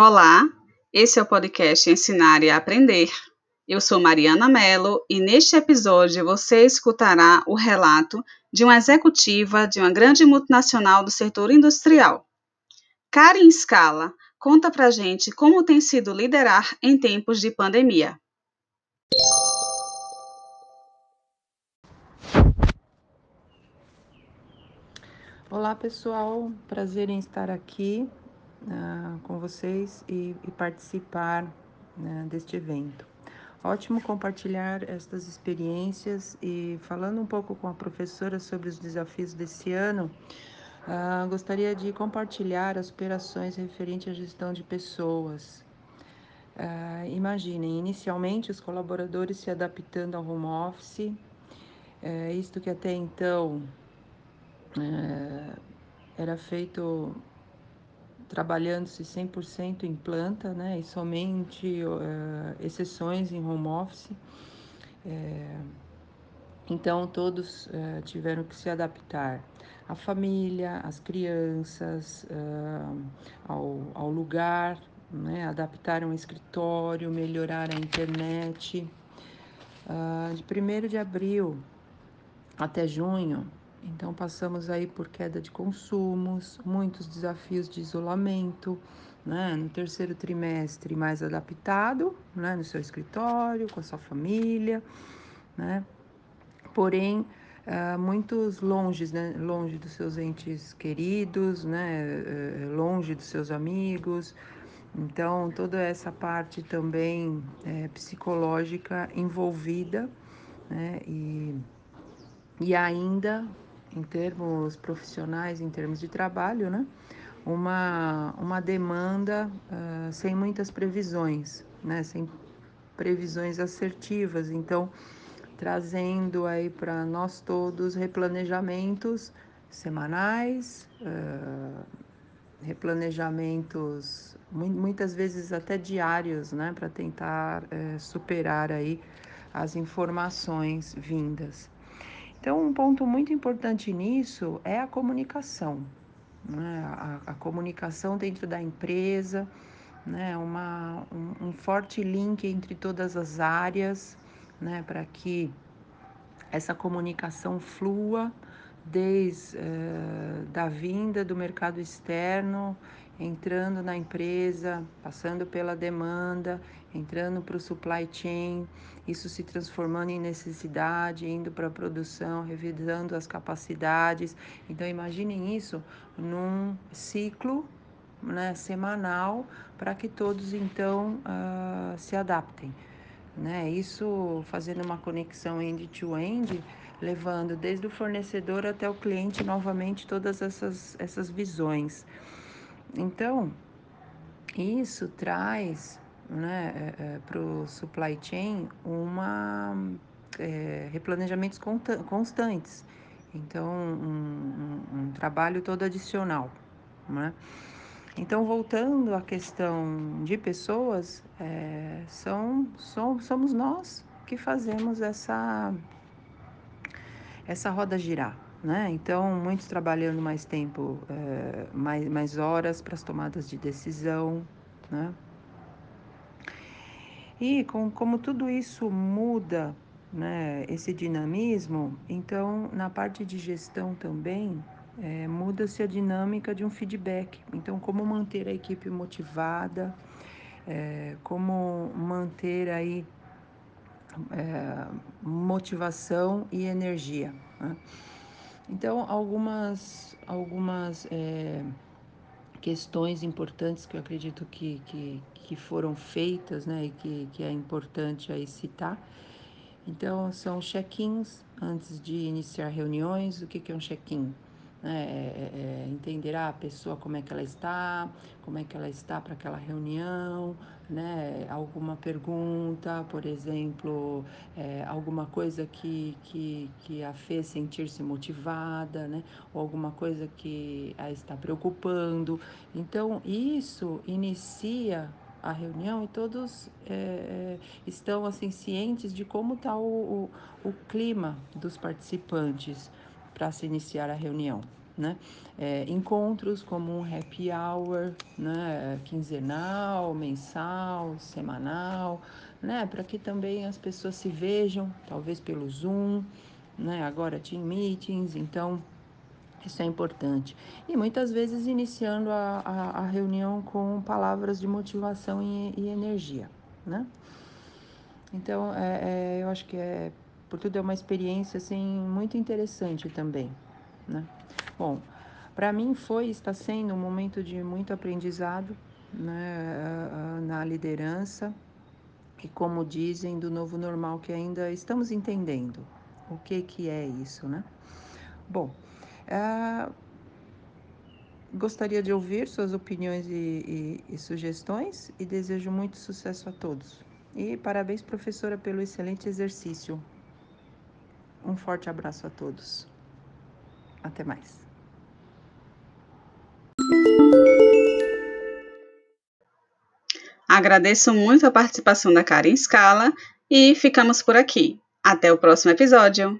Olá, esse é o podcast Ensinar e Aprender. Eu sou Mariana Mello e neste episódio você escutará o relato de uma executiva de uma grande multinacional do setor industrial. Karen Scala conta pra gente como tem sido liderar em tempos de pandemia. Olá pessoal, prazer em estar aqui uh, com vocês e, e participar uh, deste evento. Ótimo compartilhar estas experiências e falando um pouco com a professora sobre os desafios desse ano, uh, gostaria de compartilhar as operações referentes à gestão de pessoas. Uh, imaginem, inicialmente os colaboradores se adaptando ao home office, uh, isto que até então uh, era feito trabalhando-se 100% em planta, né, e somente uh, exceções em home office. É, então, todos uh, tiveram que se adaptar à família, às crianças, uh, ao, ao, lugar, né, adaptaram o escritório, melhorar a internet. de 1 de abril até junho, então, passamos aí por queda de consumos, muitos desafios de isolamento, né? No terceiro trimestre, mais adaptado, né? No seu escritório, com a sua família, né? Porém, uh, muitos longe, né? Longe dos seus entes queridos, né? Uh, longe dos seus amigos. Então, toda essa parte também é, psicológica envolvida, né? E, e ainda em termos profissionais, em termos de trabalho, né? Uma, uma demanda uh, sem muitas previsões, né? Sem previsões assertivas. Então, trazendo aí para nós todos replanejamentos semanais, uh, replanejamentos muitas vezes até diários, né, para tentar uh, superar aí as informações vindas. Então, um ponto muito importante nisso é a comunicação, né? a, a comunicação dentro da empresa, né? Uma, um, um forte link entre todas as áreas, né? para que essa comunicação flua desde uh, da vinda do mercado externo, entrando na empresa, passando pela demanda, entrando para o supply chain, isso se transformando em necessidade, indo para a produção, revisando as capacidades. Então imaginem isso num ciclo né, semanal para que todos então uh, se adaptem. Né? Isso fazendo uma conexão end-to-end, -end, levando desde o fornecedor até o cliente novamente todas essas, essas visões. Então, isso traz né, é, é, para o supply chain uma é, replanejamentos constantes. Então, um, um, um, trabalho todo adicional. Né? Então, voltando à questão de pessoas, é, são, são, somos nós que fazemos essa, essa roda girar. Né? Então, muitos trabalhando mais tempo, é, mais, mais horas para as tomadas de decisão. Né? E com, como tudo isso muda, né, esse dinamismo, então na parte de gestão também é, muda-se a dinâmica de um feedback. Então, como manter a equipe motivada, é, como manter aí é, motivação e energia. Né? Então, algumas, algumas é, questões importantes que eu acredito que, que, que foram feitas, né, e que, que é importante aí citar. Então, são check-ins antes de iniciar reuniões. O que, que é um check-in? Né, é, é, é entender a pessoa como é que ela está, como é que ela está para aquela reunião, né? Alguma pergunta, por exemplo, é, alguma coisa que, que, que a fez sentir-se motivada, né? Ou alguma coisa que a está preocupando. Então, isso inicia a reunião e todos é, estão assim cientes de como está o, o, o clima dos participantes para se iniciar a reunião. né? É, encontros como um happy hour, né? Quinzenal, mensal, semanal, né? Para que também as pessoas se vejam, talvez pelo Zoom, né? Agora team meetings, então isso é importante. E muitas vezes iniciando a, a, a reunião com palavras de motivação e, e energia, né? Então, é, é, eu acho que é, por tudo é uma experiência assim muito interessante também, né? Bom, para mim foi está sendo um momento de muito aprendizado, né, na liderança e como dizem do novo normal que ainda estamos entendendo o que que é isso, né? Bom, uh, gostaria de ouvir suas opiniões e, e, e sugestões e desejo muito sucesso a todos. E parabéns, professora, pelo excelente exercício. Um forte abraço a todos. Até mais. Agradeço muito a participação da Karen Scala e ficamos por aqui. Até o próximo episódio.